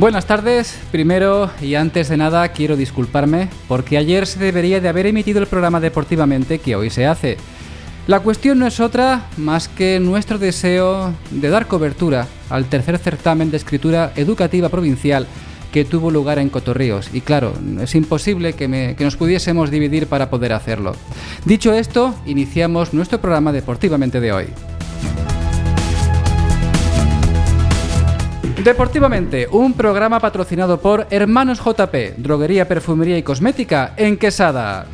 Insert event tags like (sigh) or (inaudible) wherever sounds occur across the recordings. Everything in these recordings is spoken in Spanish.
Buenas tardes. Primero y antes de nada quiero disculparme porque ayer se debería de haber emitido el programa deportivamente que hoy se hace. La cuestión no es otra más que nuestro deseo de dar cobertura al tercer certamen de escritura educativa provincial que tuvo lugar en Cotorríos. Y claro, es imposible que, que, nos pudiésemos dividir para poder hacerlo. Dicho esto, iniciamos nuestro programa deportivamente de hoy. Deportivamente, un programa patrocinado por Hermanos JP, Droguería, Perfumería y Cosmética en Quesada.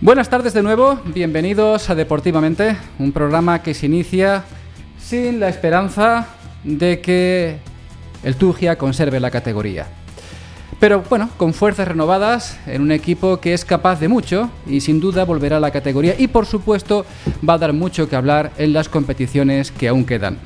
Buenas tardes de nuevo, bienvenidos a Deportivamente, un programa que se inicia sin la esperanza de que el Tugia conserve la categoría. Pero bueno, con fuerzas renovadas, en un equipo que es capaz de mucho y sin duda volverá a la categoría y por supuesto va a dar mucho que hablar en las competiciones que aún quedan.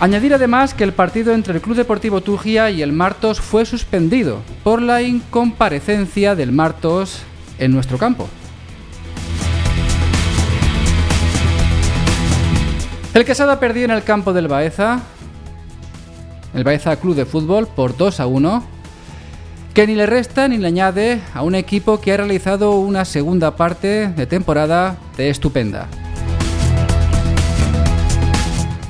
Añadir además que el partido entre el Club Deportivo Tugia y el Martos fue suspendido por la incomparecencia del Martos en nuestro campo. El Quesada perdió en el campo del Baeza, el Baeza Club de Fútbol, por 2 a 1, que ni le resta ni le añade a un equipo que ha realizado una segunda parte de temporada de estupenda.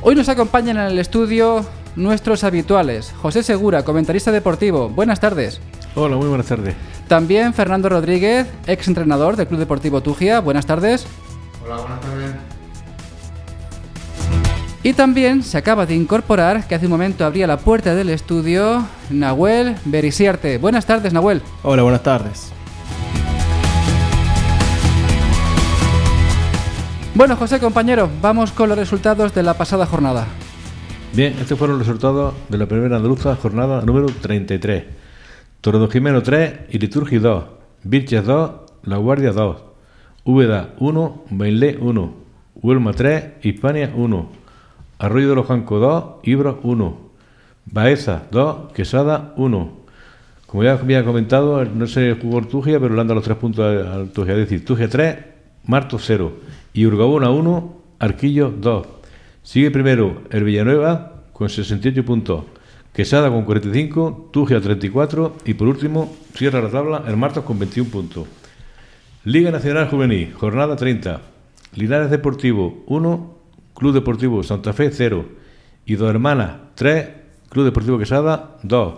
Hoy nos acompañan en el estudio nuestros habituales. José Segura, comentarista deportivo. Buenas tardes. Hola, muy buenas tardes. También Fernando Rodríguez, ex entrenador del Club Deportivo Tugia. Buenas tardes. Hola, buenas tardes. Y también se acaba de incorporar, que hace un momento abría la puerta del estudio, Nahuel Berisiarte. Buenas tardes, Nahuel. Hola, buenas tardes. Bueno, José, compañero, vamos con los resultados de la pasada jornada. Bien, estos fueron los resultados de la primera andaluza jornada número 33. Torredo Jimeno 3 y Liturgi 2. Virches 2, La Guardia 2. Úbeda 1, Bailé 1. Huelma 3, Hispania 1. Arroyo de los Jancos 2, Ibro 1. Baeza 2, Quesada 1. Como ya había comentado, no se jugó el Tugia, pero le han dado los tres puntos al Tugia. Es decir, Tugia 3, Marto 0. Y Urgabona 1, Arquillo 2. Sigue primero el Villanueva con 68 puntos. Quesada con 45, Tugia 34 y por último cierra la tabla el Martos con 21 puntos. Liga Nacional Juvenil, jornada 30. Linares Deportivo 1, Club Deportivo Santa Fe 0 y Dos Hermanas 3, Club Deportivo Quesada 2.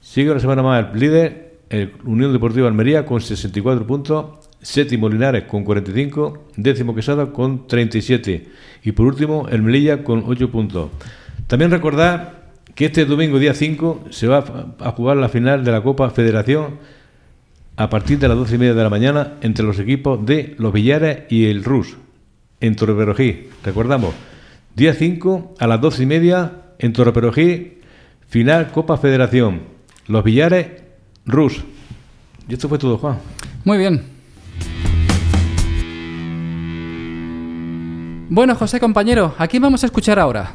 Sigue una semana más el líder, el Unión Deportiva Almería con 64 puntos, séptimo Linares con 45, décimo Quesada con 37 y por último el Melilla con 8 puntos. También recordar que este domingo día 5 se va a jugar la final de la Copa Federación a partir de las 12 y media de la mañana entre los equipos de Los Villares y el RUS en Torreperojí. Recordamos, día 5 a las 12 y media en Torreperojí, final Copa Federación. Los Villares, Rus. Y esto fue todo, Juan. Muy bien. Bueno, José, compañero, ¿a quién vamos a escuchar ahora?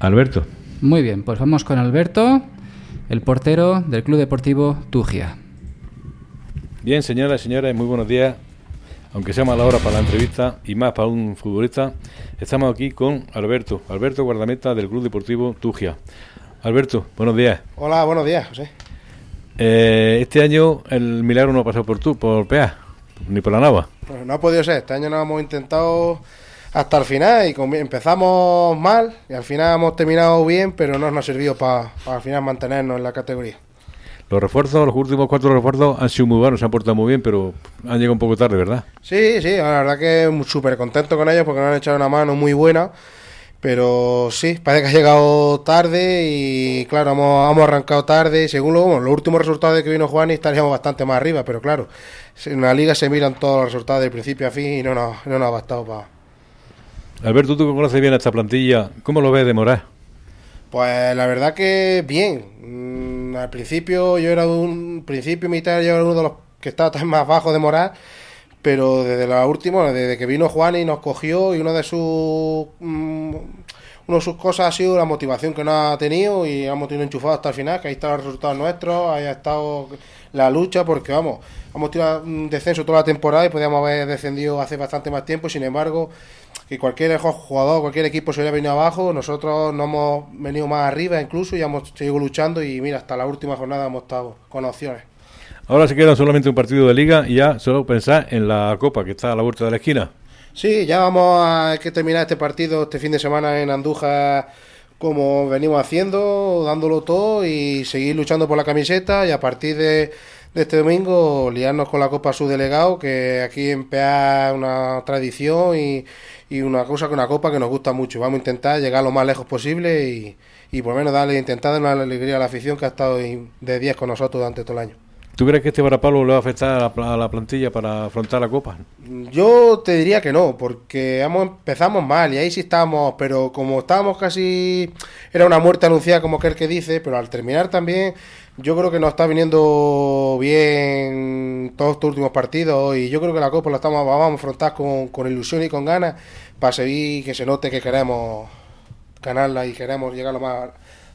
Alberto. Muy bien, pues vamos con Alberto, el portero del Club Deportivo Tugia. Bien, señoras y señores, muy buenos días aunque sea mala hora para la entrevista y más para un futbolista, estamos aquí con Alberto, Alberto Guardameta del Club Deportivo Tugia. Alberto, buenos días. Hola, buenos días, José. Eh, este año el milagro no ha pasado por tú, por PEA, ni por la Nava. Pues no ha podido ser, este año no hemos intentado hasta el final y empezamos mal y al final hemos terminado bien, pero no nos ha servido para al final mantenernos en la categoría. Los refuerzos, los últimos cuatro refuerzos han sido muy buenos, se han portado muy bien, pero han llegado un poco tarde, ¿verdad? Sí, sí, la verdad que súper contento con ellos porque nos han echado una mano muy buena. Pero sí, parece que ha llegado tarde y claro, hemos, arrancado tarde. Según lo, los últimos resultados de que vino Juan, estaríamos bastante más arriba, pero claro, en la liga se miran todos los resultados de principio a fin y no nos, no nos ha bastado para. Alberto, tú que conoces bien esta plantilla, ¿cómo lo ves de Morás? Pues la verdad que bien. Al principio yo era un principio mitad yo era uno de los que estaba más bajo de moral, pero desde la última, desde que vino Juan y nos cogió y uno de sus mm, una de sus cosas ha sido la motivación que nos ha tenido y hemos tenido enchufado hasta el final, que ahí están los resultados nuestros, ahí ha estado la lucha, porque vamos, hemos tenido un descenso toda la temporada y podíamos haber descendido hace bastante más tiempo, sin embargo, que cualquier jugador, cualquier equipo se hubiera venido abajo, nosotros no hemos venido más arriba incluso y hemos seguido luchando y mira, hasta la última jornada hemos estado con opciones. Ahora se queda solamente un partido de liga y ya solo pensar en la copa que está a la vuelta de la esquina. Sí, ya vamos a que terminar este partido este fin de semana en Andújar como venimos haciendo, dándolo todo y seguir luchando por la camiseta y a partir de, este domingo liarnos con la Copa Subdelegado, que aquí en PA es una tradición y, y, una cosa que una copa que nos gusta mucho. Vamos a intentar llegar lo más lejos posible y, y por lo menos darle, intentar darle una alegría a la afición que ha estado de 10 con nosotros durante todo el año. ¿Tú crees que este varapalo le va a afectar a la, plantilla para afrontar la Copa? Yo te diría que no, porque empezamos mal y ahí sí estábamos, pero como estábamos casi... Era una muerte anunciada como aquel que dice, pero al terminar también yo creo que nos está viniendo bien todos estos últimos partidos y yo creo que la Copa la estamos, vamos a afrontar con, con ilusión y con ganas para seguir que se note que queremos ganarla y queremos llegar lo más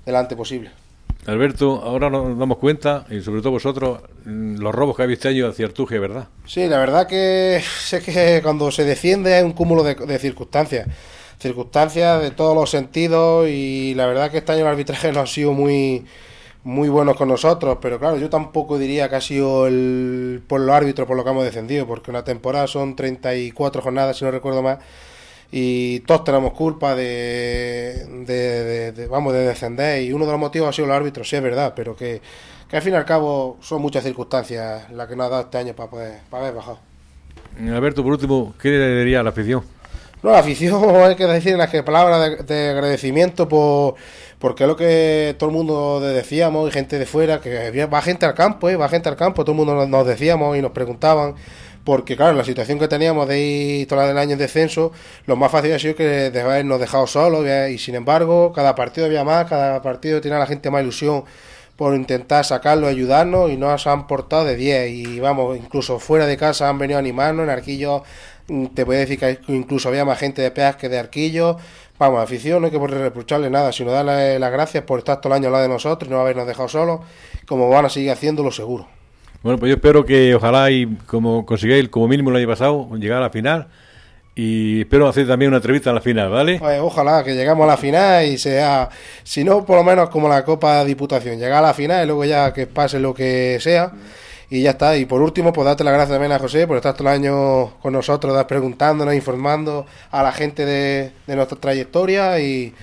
delante posible. Alberto, ahora nos damos cuenta, y sobre todo vosotros, mm, los robos que habéis año hacia Artugia, ¿verdad? Sí, la verdad que (laughs) sé que cuando se defiende es un cúmulo de, circunstancias. Circunstancias de todos los sentidos y la verdad que este año el arbitraje (laughs) no ha sido muy muy buenos con nosotros, pero claro, yo tampoco diría que ha sido el, por los árbitros por lo que hemos defendido, porque una temporada son 34 jornadas, si no recuerdo más, y todos tenemos culpa de, de, vamos de descender y uno de los motivos ha sido el árbitro, sí es verdad, pero que, que al fin y al cabo son muchas circunstancias las que nos ha dado este año para poder para haber bajado. Alberto, por último, ¿qué le diría a la afición? No, la afición (laughs) hay que decir las que palabras de, agradecimiento por porque es lo que todo el mundo decíamos y gente de fuera que va gente al campo, ¿eh? va gente al campo, todo el mundo nos decíamos y nos preguntaban porque claro, la situación que teníamos de ir toda el año en descenso, lo más fácil ha sido que de habernos dejado solos y sin embargo, cada partido había más, cada partido tenía la gente más ilusión por intentar sacarlo, ayudarnos y nos han portado de 10 y vamos, incluso fuera de casa han venido a animarnos, en Arquillo te voy a decir que incluso había más gente de Peas que de Arquillo, vamos, afición, no hay que reprocharle nada, sino darle las gracias por estar todo el año al lado de nosotros y no habernos dejado solos, como van a seguir haciéndolo seguro. Bueno, pues yo espero que ojalá y como consigáis como mínimo el año pasado llegar a la final y espero hacer también una entrevista en la final, ¿vale? Pues ojalá que lleguemos a la final y sea, si no, por lo menos como la Copa Diputación, llegar a la final y luego ya que pase lo que sea y ya está. Y por último, pues darte las gracias también a José por estar todo el año con nosotros, preguntándonos, informando a la gente de, nuestra trayectoria y,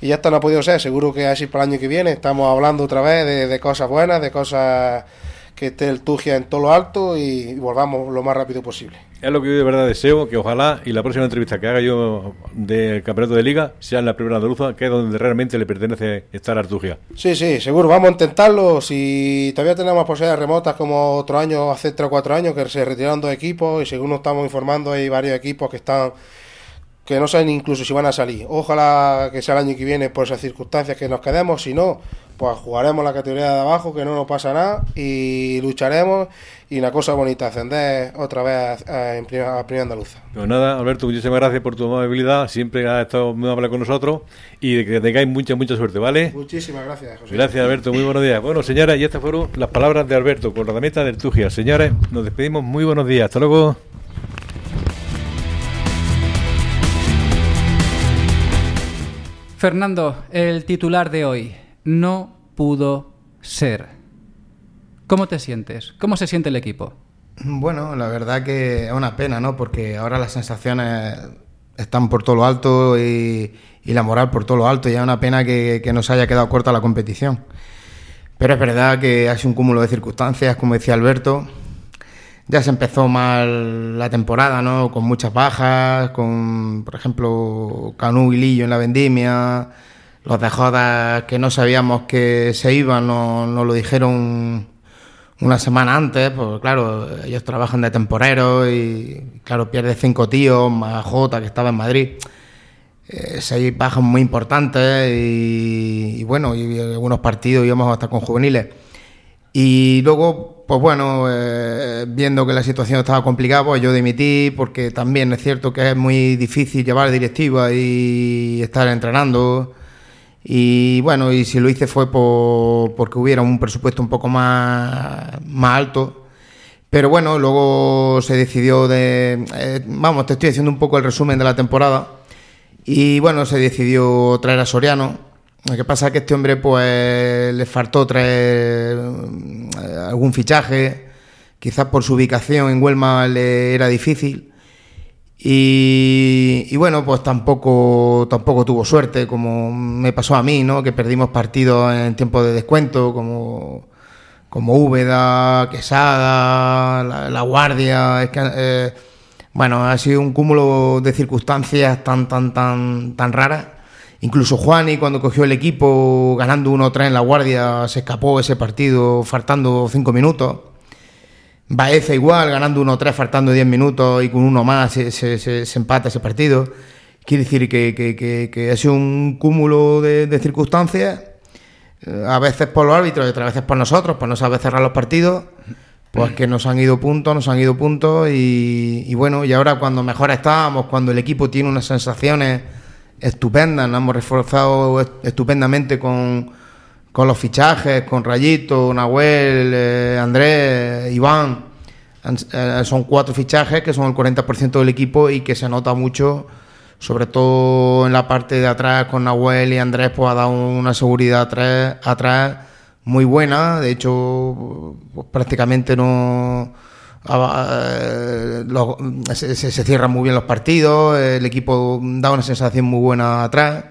ya está, no ha podido ser. Seguro que así para el año que viene estamos hablando otra vez de, de cosas buenas, de cosas que esté el Tugia en todo lo alto y, volvamos lo más rápido posible. Es lo que yo de verdad deseo, que ojalá y la próxima entrevista que haga yo del campeonato de liga sea en la primera andaluza, que es donde realmente le pertenece estar a Artugia. Sí, sí, seguro, vamos a intentarlo. Si todavía tenemos posibilidades remotas como otro año, hace tres o cuatro años, que se retiraron dos equipos y según nos estamos informando hay varios equipos que están que no saben incluso si van a salir. Ojalá que sea el año que viene por esas circunstancias que nos quedemos, si no, pues jugaremos la categoría de abajo, que no nos pasa nada, y lucharemos. Y una cosa bonita, ascender otra vez a, primera, andaluza. Pues nada, Alberto, muchísimas gracias por tu amabilidad. Siempre has estado muy amable con nosotros y que tengáis mucha, mucha suerte, ¿vale? Muchísimas gracias, José. Gracias, Alberto. Muy buenos días. Bueno, señores, y estas fueron las palabras de Alberto, con la meta del Tugia. Señores, nos despedimos. Muy buenos días. Hasta luego. Fernando, el titular de hoy. No pudo ser. ¿Cómo te sientes? ¿Cómo se siente el equipo? Bueno, la verdad que es una pena, ¿no? Porque ahora las sensaciones están por todo lo alto y, la moral por todo lo alto. Y es una pena que, nos haya quedado corta la competición. Pero es verdad que sido un cúmulo de circunstancias, como decía Alberto, ya se empezó mal la temporada, ¿no? Con muchas bajas, con, por ejemplo, Canú y Lillo en la vendimia, los de Jodas que no sabíamos que se iban, nos no lo dijeron una semana antes, pues claro, ellos trabajan de temporeros y, claro, pierde cinco tíos, más Jota que estaba en Madrid. Eh, seis bajas muy importantes y, y bueno, y algunos partidos íbamos hasta con juveniles. Y luego pues bueno, eh, viendo que la situación estaba complicada, pues yo dimití, porque también es cierto que es muy difícil llevar directiva y estar entrenando. Y bueno, y si lo hice fue por, porque hubiera un presupuesto un poco más, más alto. Pero bueno, luego se decidió de... eh, vamos, te estoy haciendo un poco el resumen de la temporada. Y bueno, se decidió traer a Soriano. Lo que pasa es que este hombre pues le faltó traer eh, algún fichaje. Quizás por su ubicación en Huelma le era difícil. Y, bueno, pues tampoco, tampoco tuvo suerte, como me pasó a mí, ¿no? Que perdimos partidos en tiempo de descuento, como, como Úbeda, Quesada, la, Guardia. Eh, bueno, ha sido un cúmulo de circunstancias tan, tan, tan, tan raras. Incluso Juani, cuando cogió el equipo ganando 1-3 en la Guardia, se escapó ese partido faltando 5 minutos. Baeza igual, ganando 1-3, faltando 10 minutos y con uno más se, se- se- empata ese partido. Quiere decir que, que- que- sido un cúmulo de, circunstancias, eh, a veces por los árbitros y otras veces por nosotros, por no saber cerrar los partidos, pues que nos han ido puntos, nos han ido puntos y, y bueno, y ahora cuando mejor estábamos, cuando el equipo tiene unas sensaciones estupendas, nos hemos reforzado est- estupendamente con, con los fichajes, con Rayito, Nahuel, eh, Andrés, Iván. Eh, son cuatro fichajes que son el 40% del equipo y que se nota mucho, sobre todo en la parte de atrás con Nahuel y Andrés, pues ha dado una seguridad atrás, atrás muy buena. De hecho, pues, prácticamente no. eh, se, se- se cierran muy bien los partidos, el equipo da una sensación muy buena atrás.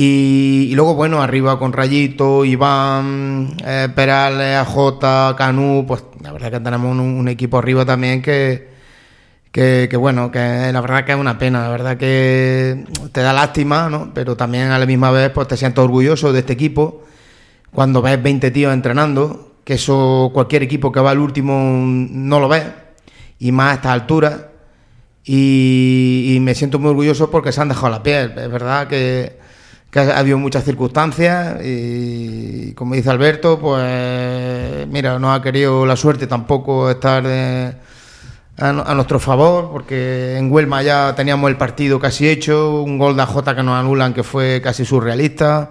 Y, y luego, bueno, arriba con Rayito, Iván, eh, Perales, AJ, Canú, pues la verdad que tenemos un, equipo arriba también que, que, bueno, que la verdad que es una pena, la verdad que te da lástima, ¿no? Pero también a la misma vez pues te sientes orgulloso de este equipo cuando ves 20 tíos entrenando, que eso cualquier equipo que va al último no lo ve, y más a estas alturas. Y, y me siento muy orgulloso porque se han dejado la piel. Es verdad que, que ha habido muchas circunstancias y, como dice Alberto, pues mira, no ha querido la suerte tampoco estar de- a, nuestro favor, porque en Huelma ya teníamos el partido casi hecho, un gol de AJ que nos anulan que fue casi surrealista.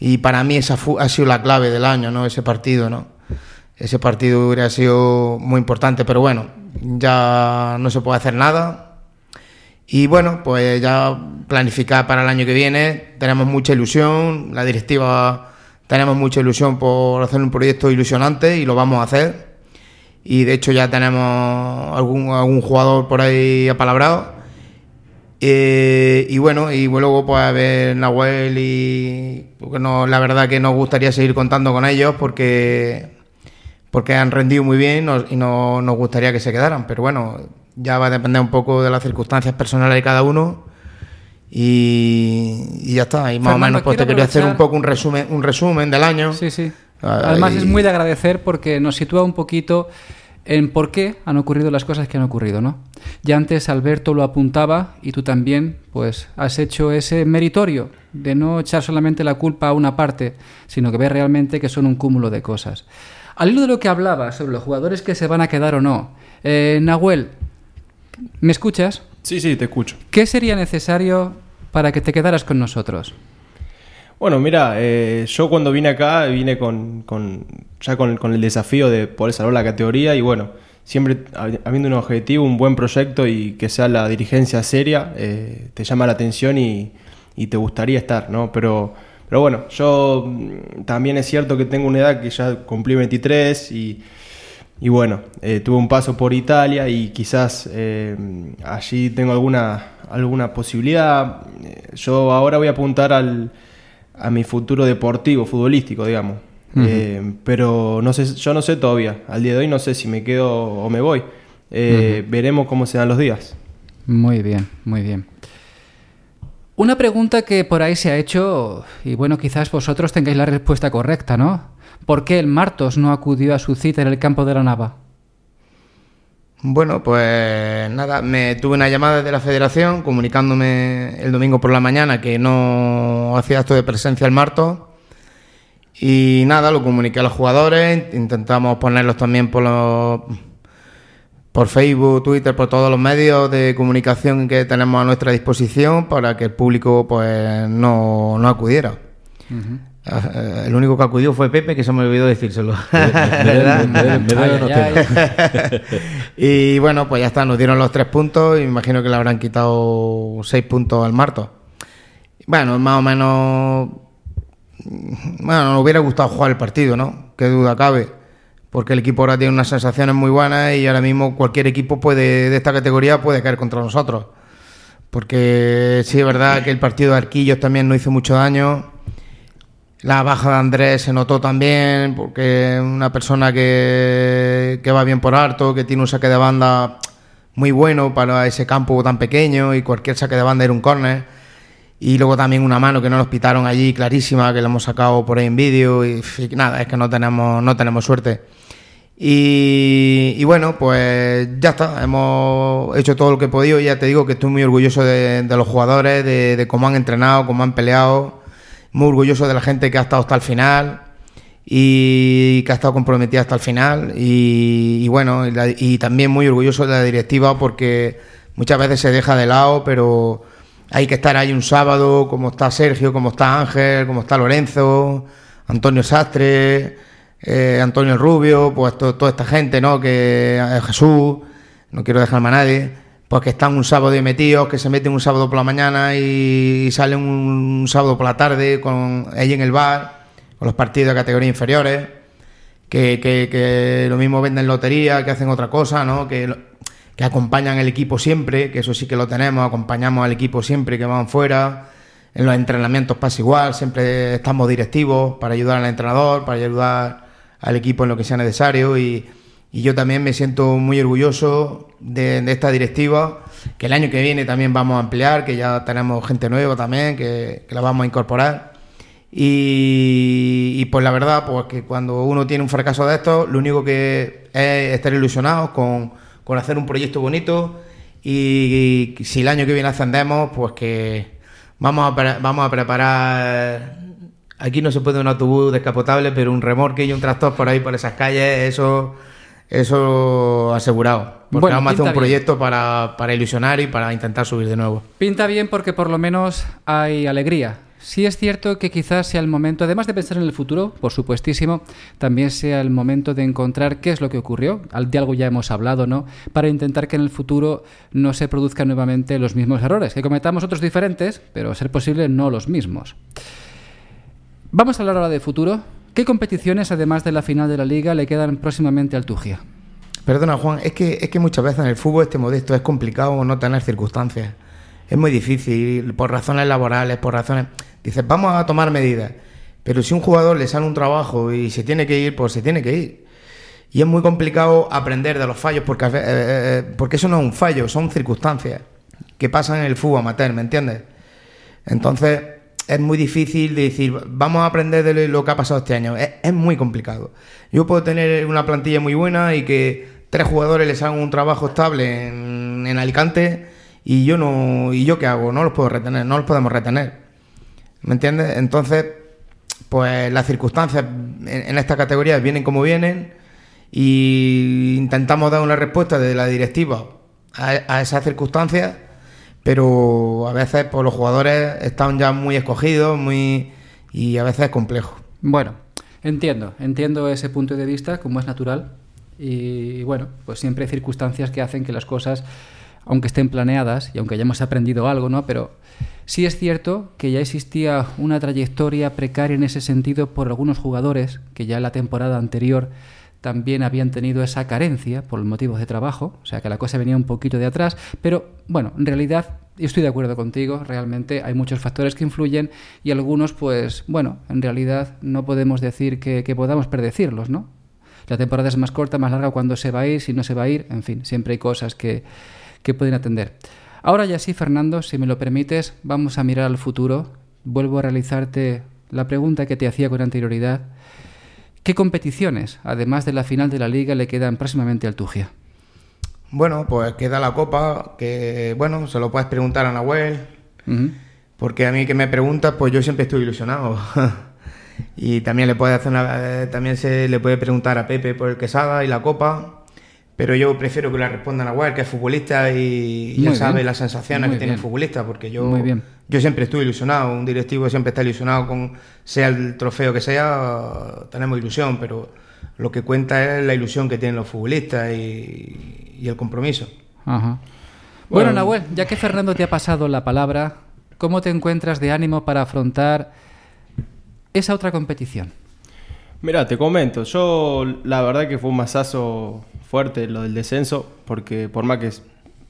Y para mí esa ha sido la clave del año, ¿no? Ese partido, ¿no? Ese partido hubiera sido muy importante, pero bueno, ya no se puede hacer nada. Y bueno, pues ya planificar para el año que viene. Tenemos mucha ilusión, la directiva tenemos mucha ilusión por hacer un proyecto ilusionante y lo vamos a hacer. Y de hecho ya tenemos algún, algún jugador por ahí apalabrado. Eh, y bueno, y luego pues a ver Nahuel y la verdad que nos gustaría seguir contando con ellos porque porque han rendido muy bien nos- y no nos gustaría que se quedaran, pero bueno, ya va a depender un poco de las circunstancias personales de cada uno y, y ya está. Y más Fernando, o menos pues te quería hacer un poco un resumen, un resumen del año. Sí, sí. Ah, Además es muy de agradecer porque nos sitúa un poquito en por qué han ocurrido las cosas que han ocurrido, ¿no? Ya antes Alberto lo apuntaba y tú también, pues, has hecho ese meritorio de no echar solamente la culpa a una parte, sino que ver realmente que son un cúmulo de cosas. Al hilo de lo que hablaba sobre los jugadores que se van a quedar o no, eh, Nahuel, ¿me escuchas? Sí, sí, te escucho. ¿Qué sería necesario para que te quedaras con nosotros? Bueno, mira, eh, yo cuando vine acá vine con, con- ya con, con el desafío de poder salvar la categoría y bueno, siempre hab- habiendo un objetivo, un buen proyecto y que sea la dirigencia seria, eh, te llama la atención y, y te gustaría estar, ¿no? Pero, pero bueno, yo mm, también es cierto que tengo una edad que ya cumplí 23 y, y bueno, eh, tuve un paso por Italia y quizás eh, allí tengo alguna, alguna posibilidad. Eh, Yo ahora voy a apuntar al, a mi futuro deportivo, futbolístico, digamos. Eh, pero no sé, yo no sé todavía. Al día de hoy no sé si me quedo o me voy. Veremos cómo se dan los días. Muy bien, muy bien. Una pregunta que por ahí se ha hecho, y bueno, quizás vosotros tengáis la respuesta correcta, ¿no? ¿Por qué el Martos no acudió a su cita en el campo de la Nava? Bueno, pues nada, me tuve una llamada de la federación comunicándome el domingo por la mañana que no hacía acto de presencia el marto Y nada, lo comuniqué a los jugadores, intentamos ponerlos también por los por Facebook, Twitter, por todos los medios de comunicación que tenemos a nuestra disposición para que el público pues no, no acudiera. Uh, el único que acudió fue Pepe, que se me olvidó decírselo. y bueno, pues ya está, nos dieron los tres puntos imagino que le habrán quitado seis puntos al Marto. Bueno, más o menos. Bueno, nos hubiera gustado jugar el partido, ¿no? Qué duda cabe. Porque el equipo ahora tiene unas sensaciones muy buenas y ahora mismo cualquier equipo puede de esta categoría puede caer contra nosotros. Porque sí es verdad que el partido de Arquillos también nos hizo mucho daño. La baja de Andrés se notó también, porque una persona que, que va bien por harto, que tiene un saque de banda muy bueno para ese campo tan pequeño y cualquier saque de banda era un córner. Y luego también una mano que no nos pitaron allí clarísima, que la hemos sacado por ahí en vídeo y, nada, es que no tenemos, no tenemos suerte. Y, bueno, pues ya está, hemos hecho todo lo que he podido ya te digo que estoy muy orgulloso de, de los jugadores, de, de, cómo han entrenado, cómo han peleado, muy orgulloso de la gente que ha estado hasta el final y que ha estado comprometida hasta el final y, bueno, y también muy orgulloso de la directiva porque muchas veces se deja de lado, pero hay que estar ahí un sábado, como está Sergio, como está Ángel, como está Lorenzo, Antonio Sastre, eh, Antonio Rubio, pues to, toda esta gente, ¿no? Que eh, Jesús, no quiero dejarme a nadie, pues que están un sábado y metidos, que se meten un sábado por la mañana y, salen un, sábado por la tarde con ahí en el bar, con los partidos de categoría inferiores, que, que, que lo mismo venden lotería, que hacen otra cosa, ¿no? Que que acompañan el equipo siempre, que eso sí que lo tenemos, acompañamos al equipo siempre que van fuera. En los entrenamientos pasa igual, siempre estamos directivos para ayudar al entrenador, para ayudar al equipo en lo que sea necesario. Y, y yo también me siento muy orgulloso de, esta directiva, que el año que viene también vamos a ampliar, que ya tenemos gente nueva también, que, la vamos a incorporar. Y, pues la verdad, pues que cuando uno tiene un fracaso de estos, lo único que es estar ilusionado con con hacer un proyecto bonito y, y, si el año que viene ascendemos, pues que vamos a, vamos a preparar... Aquí no se puede un autobús descapotable, pero un remorque y un tractor por ahí, por esas calles, eso, eso asegurado. Porque bueno, vamos a hacer un proyecto para, para ilusionar y para intentar subir de nuevo. Pinta bien porque por lo menos hay alegría. Sí es cierto que quizás sea el momento, además de pensar en el futuro, por supuestísimo, también sea el momento de encontrar qué es lo que ocurrió, de algo ya hemos hablado, ¿no? Para intentar que en el futuro no se produzcan nuevamente los mismos errores, que cometamos otros diferentes, pero a ser posible no los mismos. Vamos a hablar ahora de futuro. ¿Qué competiciones, además de la final de la liga, le quedan próximamente al Tugia? Perdona, Juan, es que, es que muchas veces en el fútbol este modesto es complicado no tener circunstancias. Es muy difícil, por razones laborales, por razones... Dices, vamos a tomar medidas. Pero si un jugador le sale un trabajo y se tiene que ir, pues se tiene que ir. Y es muy complicado aprender de los fallos porque, eh, eh, porque eso no es un fallo, son circunstancias que pasan en el fútbol amateur, ¿me entiendes? Entonces es muy difícil de decir, vamos a aprender de lo que ha pasado este año. Es, muy complicado. Yo puedo tener una plantilla muy buena y que tres jugadores les hagan un trabajo estable en, en Alicante y yo no y yo qué hago no los puedo retener no los podemos retener me entiendes entonces pues las circunstancias en, en esta categoría vienen como vienen y intentamos dar una respuesta de la directiva a, a esas circunstancias pero a veces pues los jugadores están ya muy escogidos muy y a veces es complejo bueno entiendo entiendo ese punto de vista como es natural y bueno pues siempre hay circunstancias que hacen que las cosas aunque estén planeadas y aunque hayamos aprendido algo, ¿no? Pero sí es cierto que ya existía una trayectoria precaria en ese sentido por algunos jugadores que ya en la temporada anterior también habían tenido esa carencia por motivos de trabajo, o sea que la cosa venía un poquito de atrás, pero bueno, en realidad estoy de acuerdo contigo, realmente hay muchos factores que influyen y algunos pues bueno, en realidad no podemos decir que, podamos predecirlos, ¿no? La temporada es más corta, más larga cuando se va a ir, si no se va a ir, en fin, siempre hay cosas que, que pueden atender. Ahora ya sí, Fernando, si me lo permites, vamos a mirar al futuro. Vuelvo a realizarte la pregunta que te hacía con anterioridad. ¿Qué competiciones, además de la final de la liga, le quedan próximamente al Tugia? Bueno, pues queda la Copa, que bueno, se lo puedes preguntar a Nahuel, uh -huh. porque a mí que me preguntas, pues yo siempre estoy ilusionado. (laughs) Y también le puede hacer una- eh, también se le puede preguntar a Pepe por el Quesada y la Copa. Pero yo prefiero que le respondan a Guar, que es futbolista y, ya sabe las sensaciones Muy que tiene el futbolista, porque yo, Muy bien. Yo siempre estuve ilusionado, un directivo siempre está ilusionado con sea el trofeo que sea, tenemos ilusión, pero lo que cuenta es la ilusión que tienen los futbolistas y, y el compromiso. Ajá. Bueno, Bueno. Nahuel, ya que Fernando te ha pasado la palabra, ¿cómo te encuentras de ánimo para afrontar esa otra competición? Mira, te comento, yo la verdad que fue un masazo fuerte lo del descenso, porque por más que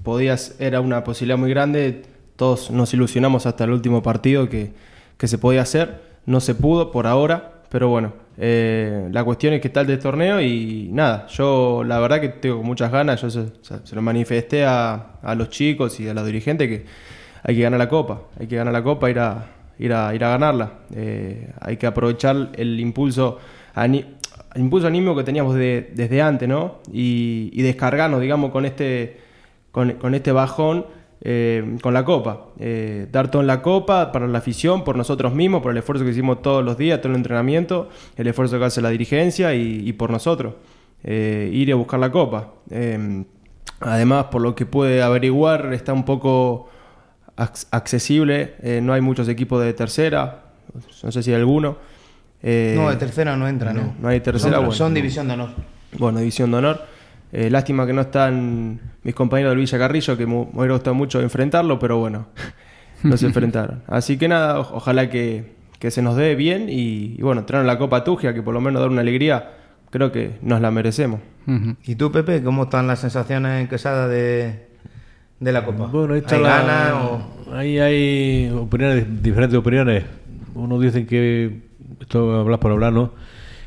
podías, era una posibilidad muy grande, todos nos ilusionamos hasta el último partido que, que se podía hacer, no se pudo por ahora, pero bueno, eh, la cuestión es que está el de torneo y nada, yo la verdad que tengo muchas ganas, yo se, lo manifesté a, a los chicos y a los dirigentes que hay que ganar la copa, hay que ganar la copa, ir a, ir a, ir a ganarla. Eh, hay que aprovechar el impulso, el impulso anímico que teníamos de- desde antes, ¿no? Y, y descargarnos, digamos, con este, con, con este bajón eh, con la copa. Eh, dar todo en la copa para la afición, por nosotros mismos, por el esfuerzo que hicimos todos los días, todo el entrenamiento, el esfuerzo que hace la dirigencia y, y por nosotros. Eh, ir a buscar la copa. Eh, además, por lo que puede averiguar, está un poco ac- accesible. no hay muchos equipos de tercera, no sé si hay alguno. No, de tercera no entra, ¿no? no hay tercera, Son, bueno. son división de honor. bueno, división de honor. Eh, lástima que no están mis compañeros del Villa Carrillo, que me hubiera gustado mucho enfrentarlo, pero bueno, (laughs) no se enfrentaron. Así que nada, o- ojalá que, que se nos dé bien y, y bueno, traer la Copa Tugia, que por lo menos dar una alegría, creo que nos la merecemos. ¿Y tú, Pepe, cómo están las sensaciones en Quesada de, de la Copa? Bueno, ahí está ¿Hay la- ganas o...? Ahí hay opiniones, diferentes opiniones. Unos dicen que, esto hablas por hablar, ¿no?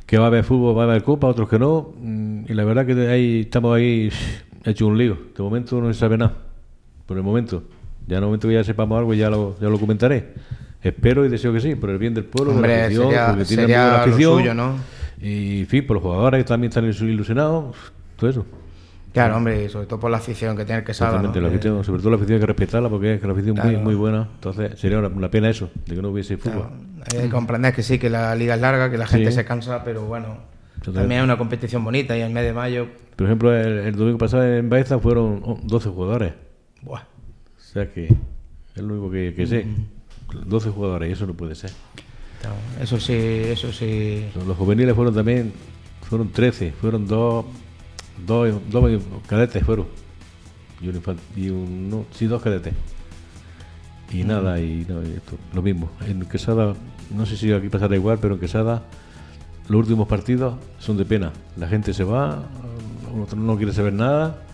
Que va a haber fútbol, va a haber copa, otros que no. Mm, Y la verdad que ahí estamos ahí (sniffs) hecho un lío. De momento no se sabe nada. Por el momento. Ya en el momento que ya sepamos algo ya lo, ya lo comentaré. Espero y deseo que sí, por el bien del pueblo, de la Hombre, afición, sería, porque tiene sería la lo afición. suyo, ¿no? Y en fin, por los jugadores que también están ilusionados, todo eso. Claro, hombre, y sobre todo por la afición que tiene Quesada, Totalmente, ¿no? la afición, sobre todo la afición hay que respetarla porque es que la afición es muy, Claro. muy buena. Entonces sería una, pena eso, de que no hubiese fútbol. Claro, hay que comprender que sí, que la liga es larga, que la gente Sí. se cansa, pero bueno, también es una competición bonita y el mes de mayo, Por ejemplo, el, el domingo pasado en Baeza fueron oh, 12 jugadores. buah, O sea que es lo único que, que sé. 12 jugadores, y eso no puede ser. claro, eso sí, eso sí. Los juveniles fueron también, fueron 13, fueron dos, dos, dos cadetes fueron. Y un, y un no, sí, dos cadetes. Y nada, y, no, y esto, lo mismo. En Quesada, no sé si aquí pasará igual, pero en Quesada los últimos partidos son de pena. La gente se va, otro no quiere saber nada.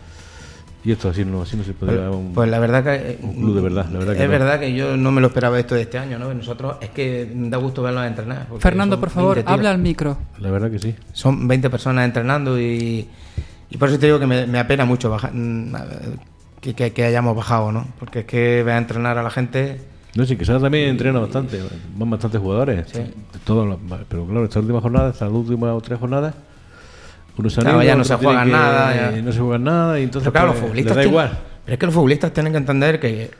Y esto así no, así no se puede Pues, un, pues la verdad que... un club de verdad. La verdad que es no. verdad que yo no me lo esperaba esto de este año, ¿no? Nosotros es que da gusto verlos entrenar. Fernando, por favor, 20 tíos. habla al micro. La verdad que sí. Son 20 personas entrenando y, y por eso te digo que me, me apena mucho bajar, mm, que, que- que hayamos bajado, ¿no? Porque es que ver a entrenar a la gente... No, sí, Quesada también entrena bastante, van bastantes jugadores. Sí. De todos los- pero claro, esta última jornada, estas últimas o tres jornadas, unos Claro, ya no se juegan tienen que- nada, ya. No se juegan nada y entonces Pero claro, los pues, futbolistas da tienen- igual. Pero es que los futbolistas tienen que entender que,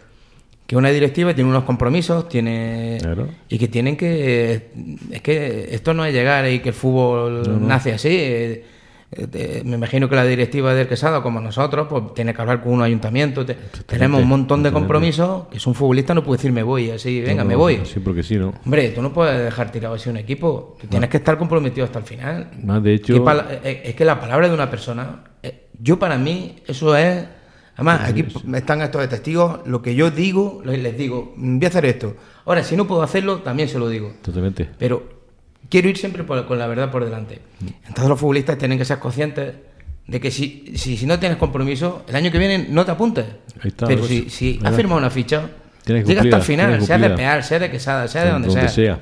que una directiva tiene unos compromisos, tiene Claro. y que tienen que es que esto no es llegar y que el fútbol nace así. Eh, eh, me imagino que la directiva del Quesada, como nosotros, pues tiene que hablar con un ayuntamiento. te- tenemos un montón de compromisos que es un futbolista no puede decir me voy así, venga, No, me no, voy. Sí, porque sí, ¿no? Hombre, tú no puedes dejar tirado así un equipo. Tú tienes que estar comprometido hasta el final. Más de hecho, ¿Qué pala- eh, es que la palabra de una persona, eh, yo para mí, eso es. Además, aquí están estos de testigos. Lo que yo digo, les les digo, "Mm, voy a hacer esto. Ahora, si no puedo hacerlo, también se lo digo. totalmente. Pero quiero ir siempre por- con la verdad por delante. Entonces, los futbolistas tienen que ser conscientes de que si, si, si no tienes compromiso, el año que viene no te apuntes. Ahí está, Pero pues, si, si has firmado una ficha, Tienes llega hasta el final, sea de. Peal, sea de Quesada, sea de donde, Donde sea. sea.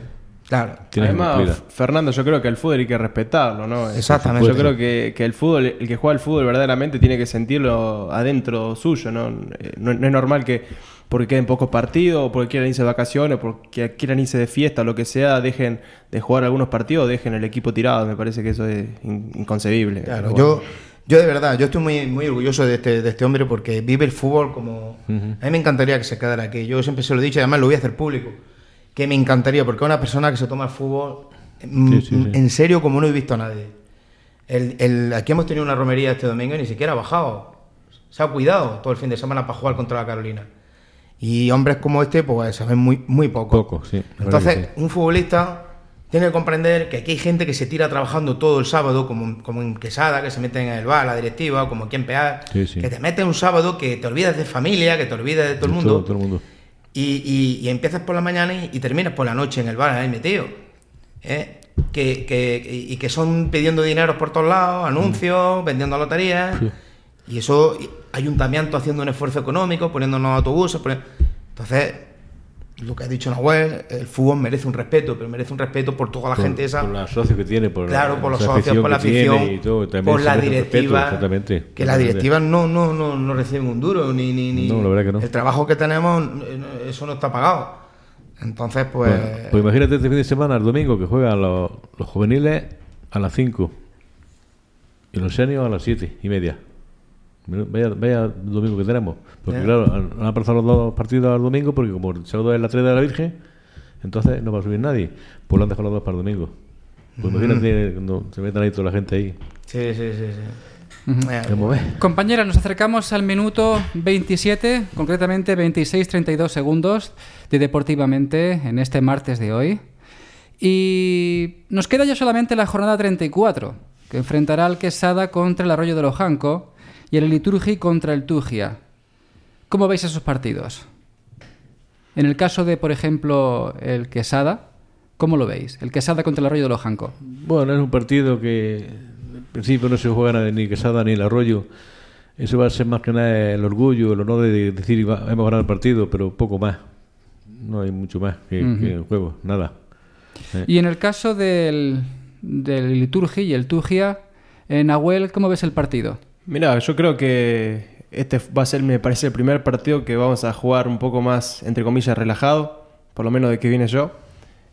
Claro. Tienes Además. Fernando, yo creo que el fútbol hay que respetarlo, ¿no? Exactamente. Yo creo que, que el fútbol, el que juega al fútbol verdaderamente tiene que sentirlo adentro suyo, ¿no? Eh, No, no es normal que porque queden pocos partidos, o porque quieran irse de vacaciones, o porque quieran irse de fiesta, lo que sea, dejen de jugar algunos partidos, dejen el equipo tirado. Me parece que eso es in- inconcebible. Claro, yo, yo de verdad, yo estoy muy, muy orgulloso de este, de este hombre porque vive el fútbol como... A mí me encantaría que se quedara aquí. Yo siempre se lo he dicho y además lo voy a hacer público. Que me encantaría, porque es una persona que se toma el fútbol mm, Sí, sí, sí. en serio como no he visto a nadie. El, el- aquí hemos tenido una romería este domingo y ni siquiera ha bajado. Se ha cuidado todo el fin de semana para jugar contra la Carolina. Y hombres como este, pues se ven muy, muy poco. Sí. Entonces, sí. un futbolista tiene que comprender que aquí hay gente que se tira trabajando todo el sábado, como, como en Quesada, que se mete en el bar, la directiva, como aquí en PEAR, Sí, sí. que te mete un sábado que te olvidas de familia, que te olvidas de todo el mundo. todo- todo el mundo. Y, y- y empiezas por la mañana y, y terminas por la noche en el bar ahí metido. ¿eh? Que, que- y que son pidiendo dinero por todos lados, anuncios, vendiendo loterías. Sí. Y eso, ayuntamiento haciendo un esfuerzo económico, poniéndonos autobuses. poni- Entonces, lo que ha dicho Nahuel, el fútbol merece un respeto, pero merece un respeto por toda la Por- gente esa. Por los socios que tiene, por Claro, la, por los socios, por la afición, todo, por la respeto, directiva. exactamente. Que las directivas no, no, no, no reciben un duro, ni, ni, ni- No, la verdad que no. El trabajo que tenemos, eso no está pagado. Entonces, pues. Pues, pues imagínate este fin de semana, el domingo, que juegan los, los juveniles a las 5 y los seniors a las 7 y media. Vaya, vaya domingo que tenemos. Porque Ya. claro, han, han aplazado los dos partidos al domingo porque como el sábado es la 3 de la Virgen, entonces no va a subir nadie. Pues lo han dejado los dos para el domingo. Pues imagínate cuando se metan ahí toda la gente ahí. Sí, sí, sí. sí. Eh, ¿Cómo ves? Compañeras, nos acercamos al minuto 27, concretamente 26-32 segundos de Deportivamente en este martes de hoy. Y nos queda ya solamente la jornada 34, que enfrentará al Quesada contra el Arroyo de Lojanco y el Liturgi contra el Tugia. ¿Cómo veis esos partidos? En el caso de, por ejemplo, el Quesada, ¿cómo lo veis? El Quesada contra el Arroyo de Lojanco. Bueno, es un partido que en principio no se juega ni Quesada ni el Arroyo. Eso va a ser más que nada el orgullo, el honor de decir "Va- hemos ganado el partido, pero poco más. No hay mucho más que, en juego, nada. Eh, Y en el caso del, del Liturgi y el Tugia, en Nahuel, ¿cómo ves el partido? Mira, yo creo que este va a ser, me parece, el primer partido que vamos a jugar un poco más, entre comillas, relajado, por lo menos de que viene yo.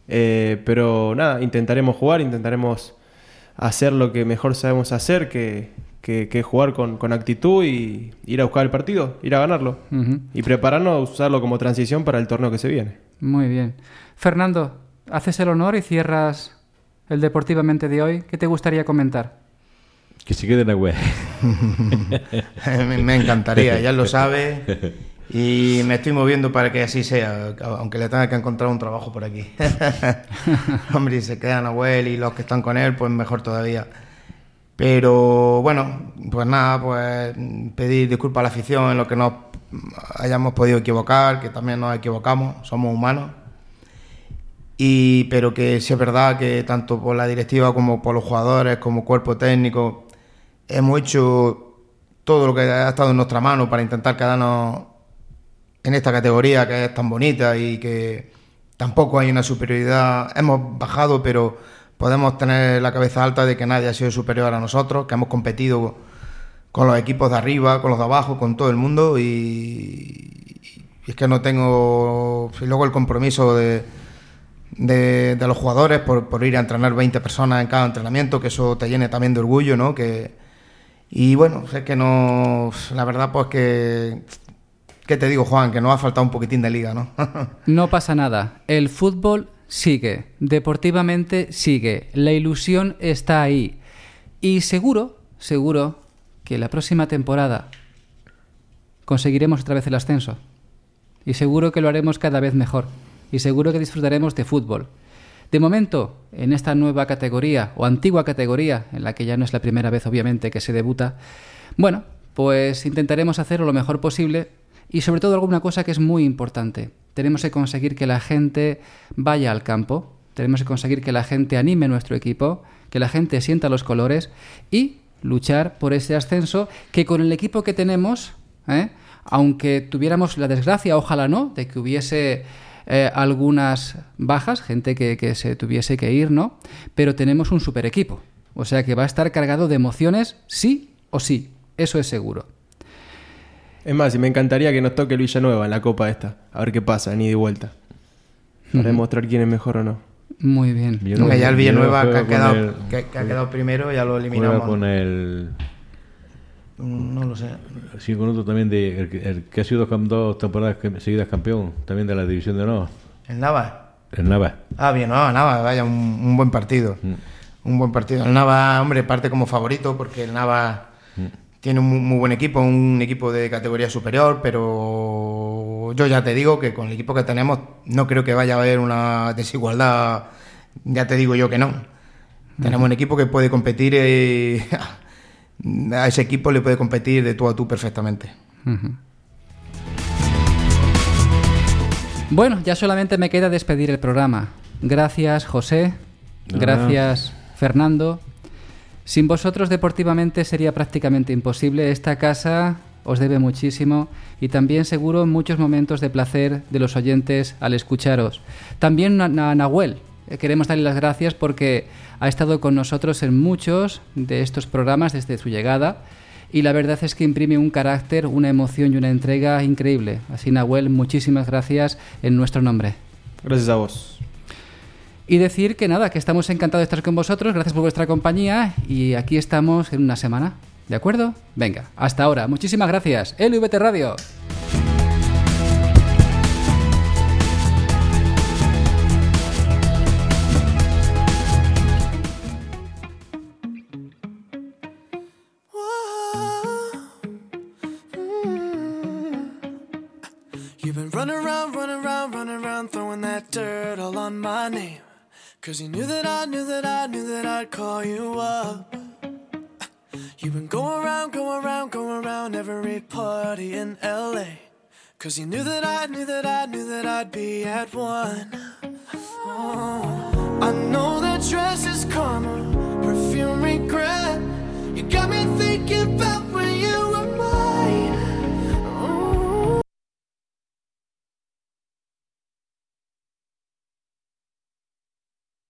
Eh, pero nada, intentaremos jugar, intentaremos hacer lo que mejor sabemos hacer, que, que, que jugar con, con actitud y ir a buscar el partido, ir a ganarlo. Y prepararnos, usarlo como transición para el torneo que se viene. Muy bien. Fernando, haces el honor y cierras el Deportivamente de hoy. ¿Qué te gustaría comentar? Que se quede en la web. me, (laughs) me encantaría, ya lo sabe. (laughs) Y me estoy moviendo para que así sea, aunque le tenga que encontrar un trabajo por aquí. (laughs) Hombre, y se quedan Nahuel y los que están con él, pues mejor todavía. Pero bueno, pues nada, pues pedir disculpas a la afición en lo que nos hayamos podido equivocar, que también nos equivocamos, somos humanos. Y, pero que sí es verdad que tanto por la directiva como por los jugadores, como cuerpo técnico, hemos hecho todo lo que ha estado en nuestra mano para intentar quedarnos en esta categoría que es tan bonita y que tampoco hay una superioridad. Hemos bajado, pero podemos tener la cabeza alta de que nadie ha sido superior a nosotros, que hemos competido con los equipos de arriba, con los de abajo, con todo el mundo y, es que no tengo... Y luego el compromiso de, de, de los jugadores por, por, ir a entrenar 20 personas en cada entrenamiento, que eso te llene también de orgullo, ¿no? Que, y bueno, es que no... La verdad pues que... ¿Qué te digo, Juan? Que nos ha faltado un poquitín de liga, ¿no? (laughs) no pasa nada. El fútbol sigue. Deportivamente sigue. La ilusión está ahí. Y seguro, seguro que la próxima temporada conseguiremos otra vez el ascenso. Y seguro que lo haremos cada vez mejor. Y seguro que disfrutaremos de fútbol. De momento, en esta nueva categoría, o antigua categoría, en la que ya no es la primera vez obviamente que se debuta, bueno, pues intentaremos hacerlo lo mejor posible y sobre todo alguna cosa que es muy importante. Tenemos que conseguir que la gente vaya al campo, tenemos que conseguir que la gente anime nuestro equipo, que la gente sienta los colores y luchar por ese ascenso que con el equipo que tenemos, ¿eh? aunque tuviéramos la desgracia, ojalá no, de que hubiese eh, algunas bajas, gente que, que, se tuviese que ir, ¿no? Pero tenemos un super equipo. O sea que va a estar cargado de emociones, sí o sí. Eso es seguro. Es más, y me encantaría que nos toque el Villanueva en la Copa esta. A ver qué pasa, ni de vuelta. Para uh -huh. demostrar quién es mejor o no. Muy bien. Villanueva, ya el Villanueva, que ha, quedado, el, que, que ha, quedado, primero, ya lo eliminamos. con el. No lo sé. Sí, con otro también de. El, el que ha sido dos temporadas seguidas campeón, también de la División de Honor. ¿El Nava? el Nava. Ah, bien, no, Nava, vaya, un, un buen partido. Un buen partido. El Nava, hombre, parte como favorito porque el Nava tiene un muy, muy buen equipo, un equipo de categoría superior, pero yo ya te digo que con el equipo que tenemos no creo que vaya a haber una desigualdad. Ya te digo yo que no. Tenemos un equipo que puede competir, eh, (laughs) a ese equipo le puede competir de tú a tú perfectamente. Bueno, ya solamente me queda despedir el programa. Gracias, José. Nada. Gracias, Fernando. Sin vosotros deportivamente sería prácticamente imposible. Esta casa os debe muchísimo y también seguro muchos momentos de placer de los oyentes al escucharos. También a Nahuel. Eh, Queremos darle las gracias porque ha estado con nosotros en muchos de estos programas desde su llegada y la verdad es que imprime un carácter, una emoción y una entrega increíble. Así Nahuel, muchísimas gracias en nuestro nombre. Gracias a vos. Y decir que nada, que estamos encantados de estar con vosotros, gracias por vuestra compañía y aquí estamos en una semana. ¿De acuerdo? Venga, hasta ahora. Muchísimas gracias. LVT Radio. Cause you knew that I knew that I knew that I'd call you up. You've been going around, going around, going around every party in LA. Cause you knew that I knew that I knew that I'd be at one. Oh, I know that dress is karma, perfume regret. You got me thinking back